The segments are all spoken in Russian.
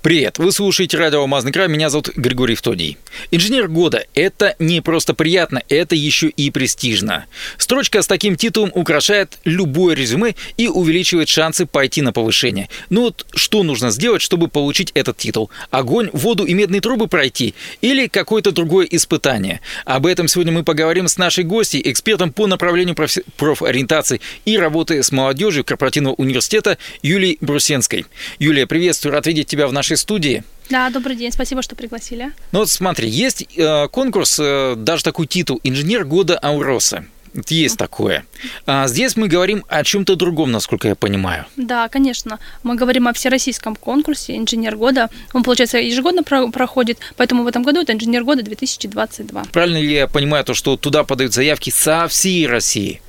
Привет, вы слушаете радио «Алмазный край», меня зовут Григорий Втодий. Инженер года – это не просто приятно, это еще и престижно. Строчка с таким титулом украшает любое резюме и увеличивает шансы пойти на повышение. Ну вот что нужно сделать, чтобы получить этот титул? Огонь, воду и медные трубы пройти? Или какое-то другое испытание? Об этом сегодня мы поговорим с нашей гостьей, экспертом по направлению профи- профориентации и работы с молодежью корпоративного университета Юлией Брусенской. Юлия, приветствую, рад видеть тебя в нашей студии. Да, добрый день, спасибо, что пригласили. Ну вот смотри, есть э, конкурс, э, даже такой титул «Инженер года Ауроса». Есть такое. А здесь мы говорим о чем-то другом, насколько я понимаю. Да, конечно. Мы говорим о всероссийском конкурсе «Инженер года». Он, получается, ежегодно про- проходит, поэтому в этом году это «Инженер года 2022». Правильно ли я понимаю то, что туда подают заявки со всей России?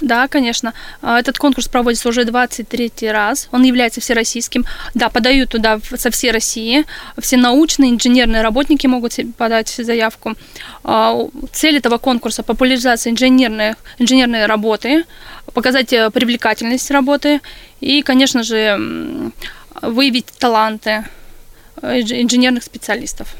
Да, конечно. А, Этот конкурс проводится уже 23 раз. Он является всероссийским. Да, подают туда со всей России. Все научные, инженерные работники могут подать заявку. А, Цель этого конкурса – популяризация инженерной, инженерной работы, показать э, привлекательность работы и, конечно же, выявить таланты э, инж- инженерных специалистов.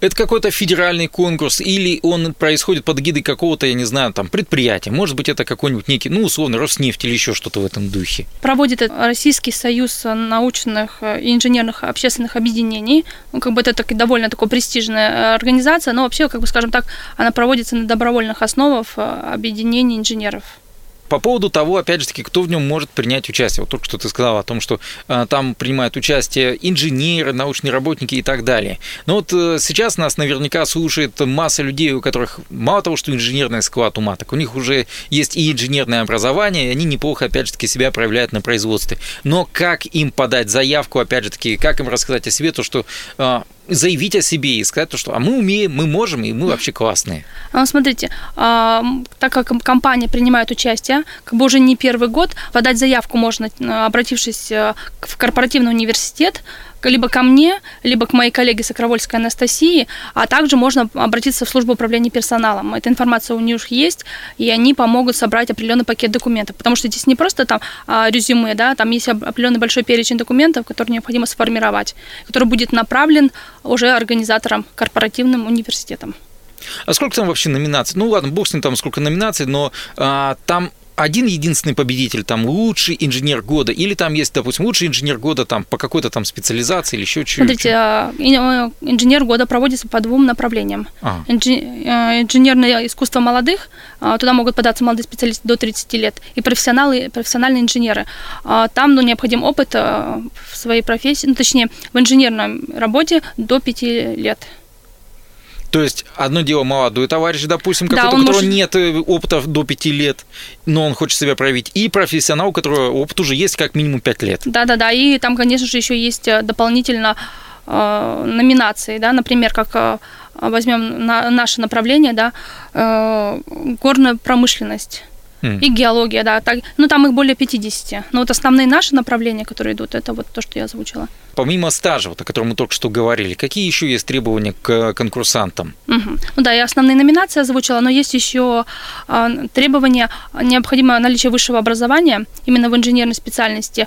Это какой-то федеральный конкурс или он происходит под гидой какого-то, я не знаю, там, предприятия? Может быть, это какой-нибудь некий, ну, условно, Роснефть или еще что-то в этом духе? проводит Российский союз научных э, и инженерных общественных объединений. Ну, как бы это так, довольно такая престижная э, организация, но вообще, как бы скажем так, она проводится на добровольных основах э, объединений инженеров. По поводу того, опять же таки, кто в нем может принять участие. Вот только что ты сказал о том, что э, там принимают участие инженеры, научные работники и так далее. Но вот э, сейчас нас наверняка слушает масса людей, у которых мало того, что инженерный склад ума, так у них уже есть и инженерное образование, и они неплохо, опять же таки, себя проявляют на производстве. Но как им подать заявку, опять же таки, как им рассказать о себе, то, что э, заявить о себе и сказать то, что а мы умеем, мы можем, и мы вообще классные. А, Смотрите, а, так как ком- компания принимает участие, как бы уже не первый год, подать заявку можно, э, обратившись э, в корпоративный университет, либо ко мне, либо к моей коллеге Сокровольской Анастасии, а также можно обратиться в службу управления персоналом. Эта информация у них есть, и они помогут собрать определенный пакет документов, потому что здесь не просто там а, резюме, да, там есть определенный большой перечень документов, который необходимо сформировать, который будет направлен уже организатором корпоративным университетом. А сколько там вообще номинаций? Ну ладно, бог с ним там сколько номинаций, но а, там один единственный победитель, там лучший инженер года, или там есть, допустим, лучший инженер года там по какой-то там специализации или еще чуть-чуть. Смотрите, а, э, инженер года проводится по двум направлениям. А, Инжи- э, Инженерное искусство молодых, а, туда могут податься молодые специалисты до 30 лет, и профессионалы, профессиональные инженеры. А, Там ну, необходим опыт в своей профессии, ну, точнее, в инженерной работе до 5 лет. То есть одно дело молодой товарищ, допустим, Да, какой-то, у которого может- нет э, опыта до пяти лет, но он хочет себя проявить, и профессионал, у которого опыт уже есть как минимум пять лет. Да-да-да, и там, конечно же, еще есть э, дополнительно э, номинации, да, например, как э, возьмем на, наше направление, да, э, горная промышленность. М. И геология, да. Так, ну, там их более 50. Но вот основные наши направления, которые идут, это вот то, что я озвучила. Помимо стажа, вот, о котором мы только что говорили, какие еще есть требования к конкурсантам? Мгм. Ну да, я основные номинации озвучила, но есть еще а, требования, необходимо наличие высшего образования именно в инженерной специальности.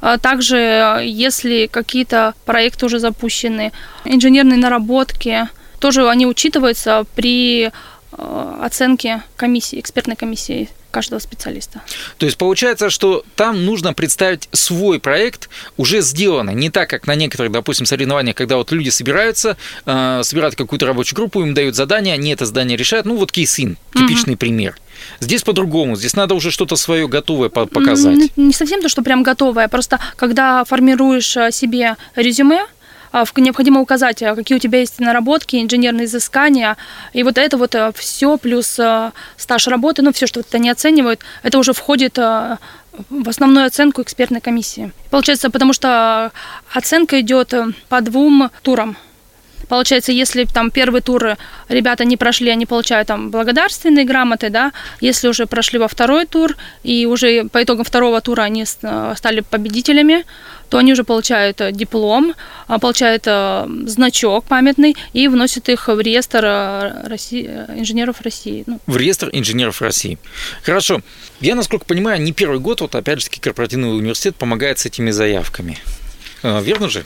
А Также, э, если какие-то проекты уже запущены, инженерные наработки, тоже они учитываются при э, оценке комиссии, экспертной комиссии каждого специалиста. То есть получается, что там нужно представить свой проект уже сделанный, не так, как на некоторых, допустим, соревнованиях, когда вот люди собираются, э, собирают какую-то рабочую группу, им дают задание, они это задание решают. Ну вот кейсин, типичный пример. Здесь по-другому, здесь надо уже что-то свое готовое по- показать. Не совсем то, что прям готовое, просто когда формируешь э, себе резюме, а, необходимо указать, а, какие у тебя есть наработки, инженерные изыскания, и вот это вот все плюс стаж работы, ну все, что это не оценивают, это уже входит в основную оценку экспертной комиссии. Получается, потому что оценка идет э, по двум турам. Получается, если там первый тур ребята не прошли, они получают там благодарственные грамоты, да, если уже прошли во второй тур, и уже по итогам второго тура они стали победителями, то они уже получают э, диплом, а, получают э, значок памятный и вносят их в реестр э, России, инженеров России. Ну. В реестр инженеров России. Хорошо. Я, насколько понимаю, не первый год, вот опять же таки, корпоративный университет помогает с этими заявками. Верно же?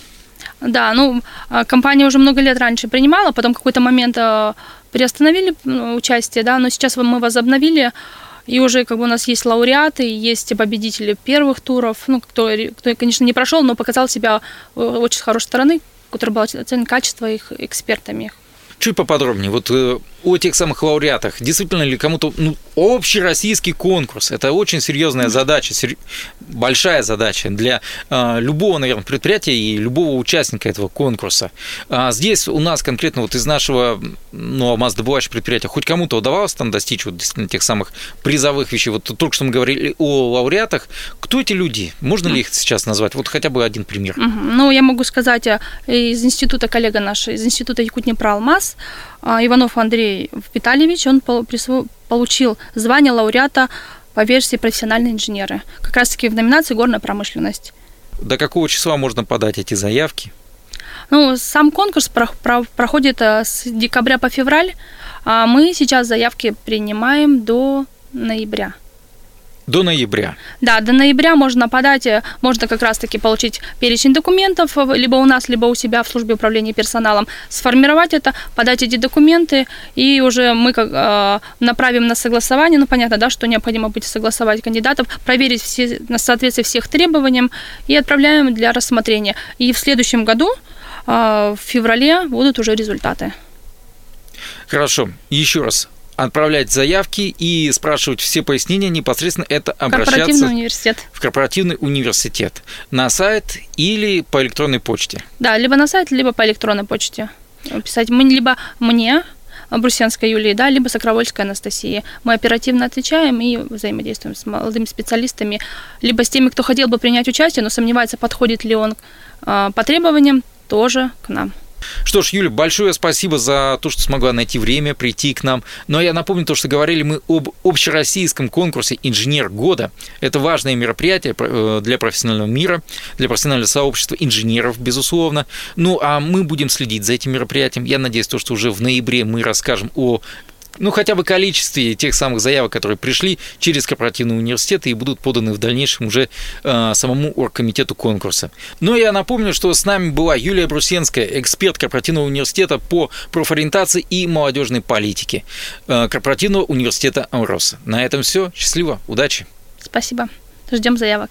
Да, ну, а, компания уже много лет раньше принимала, потом какой-то момент приостановили участие, да, но сейчас мы возобновили и уже как бы у нас есть лауреаты, есть победители первых туров, ну, кто, кто конечно, не прошел, но показал себя очень с хорошей стороны, который был оценен качество их экспертами. Чуть поподробнее. Вот э, о тех самых лауреатах. Действительно ли кому-то ну, общероссийский конкурс? Это очень серьезная задача, сер... большая задача для э, любого, наверное, предприятия и любого участника этого конкурса. А здесь у нас конкретно вот из нашего ну, алмаздобывающего предприятия хоть кому-то удавалось там достичь вот действительно тех самых призовых вещей. Вот только что мы говорили о лауреатах. Кто эти люди? Можно ли их сейчас назвать? Вот хотя бы один пример. Ну, я могу сказать э, из института, коллега наш, из института Якутнепра Алмаз, а, Иванов Андрей Витальевич, он получил звание лауреата по версии профессиональные инженеры, как раз-таки в номинации «Горная промышленность». До какого числа можно подать эти заявки? Ну, сам конкурс проходит э, с декабря по февраль, а мы сейчас заявки принимаем до ноября. До ноября. Да, до ноября можно подать, э, можно как раз-таки получить перечень документов, э, либо у нас, либо у себя в службе управления персоналом, сформировать это, подать эти документы, и уже мы как, э, направим на согласование, ну, понятно, да, что необходимо будет согласовать кандидатов, проверить все, на соответствие всех требованиям и отправляем для рассмотрения. И в следующем году, э, в феврале, будут уже результаты. Хорошо. Еще раз, отправлять заявки и спрашивать все пояснения непосредственно это обращаться корпоративный университет. в корпоративный университет на сайт или по электронной почте. Да, либо на сайт, либо по электронной почте писать. Мы либо мне Брусенской Юлии, да, либо Сокровольской Анастасии. Мы оперативно отвечаем и взаимодействуем с молодыми специалистами, либо с теми, кто хотел бы принять участие, но сомневается, подходит ли он а, по требованиям, тоже к нам. Что ж, Юля, большое спасибо за то, что смогла найти время прийти к нам. Но я напомню то, что говорили мы об общероссийском конкурсе «Инженер года». Это важное мероприятие э, для профессионального мира, для профессионального сообщества инженеров, безусловно. Ну, а мы будем следить за этим мероприятием. Я надеюсь, то, что уже в ноябре мы расскажем о ну, хотя бы количестве тех самых заявок, которые пришли через корпоративные университеты и будут поданы в дальнейшем уже э, самому оргкомитету конкурса. Но я напомню, что с нами была Юлия Брусенская, эксперт корпоративного университета по профориентации и молодежной политике э, корпоративного университета Амроса. На этом все. Счастливо, удачи. Спасибо. Ждем заявок.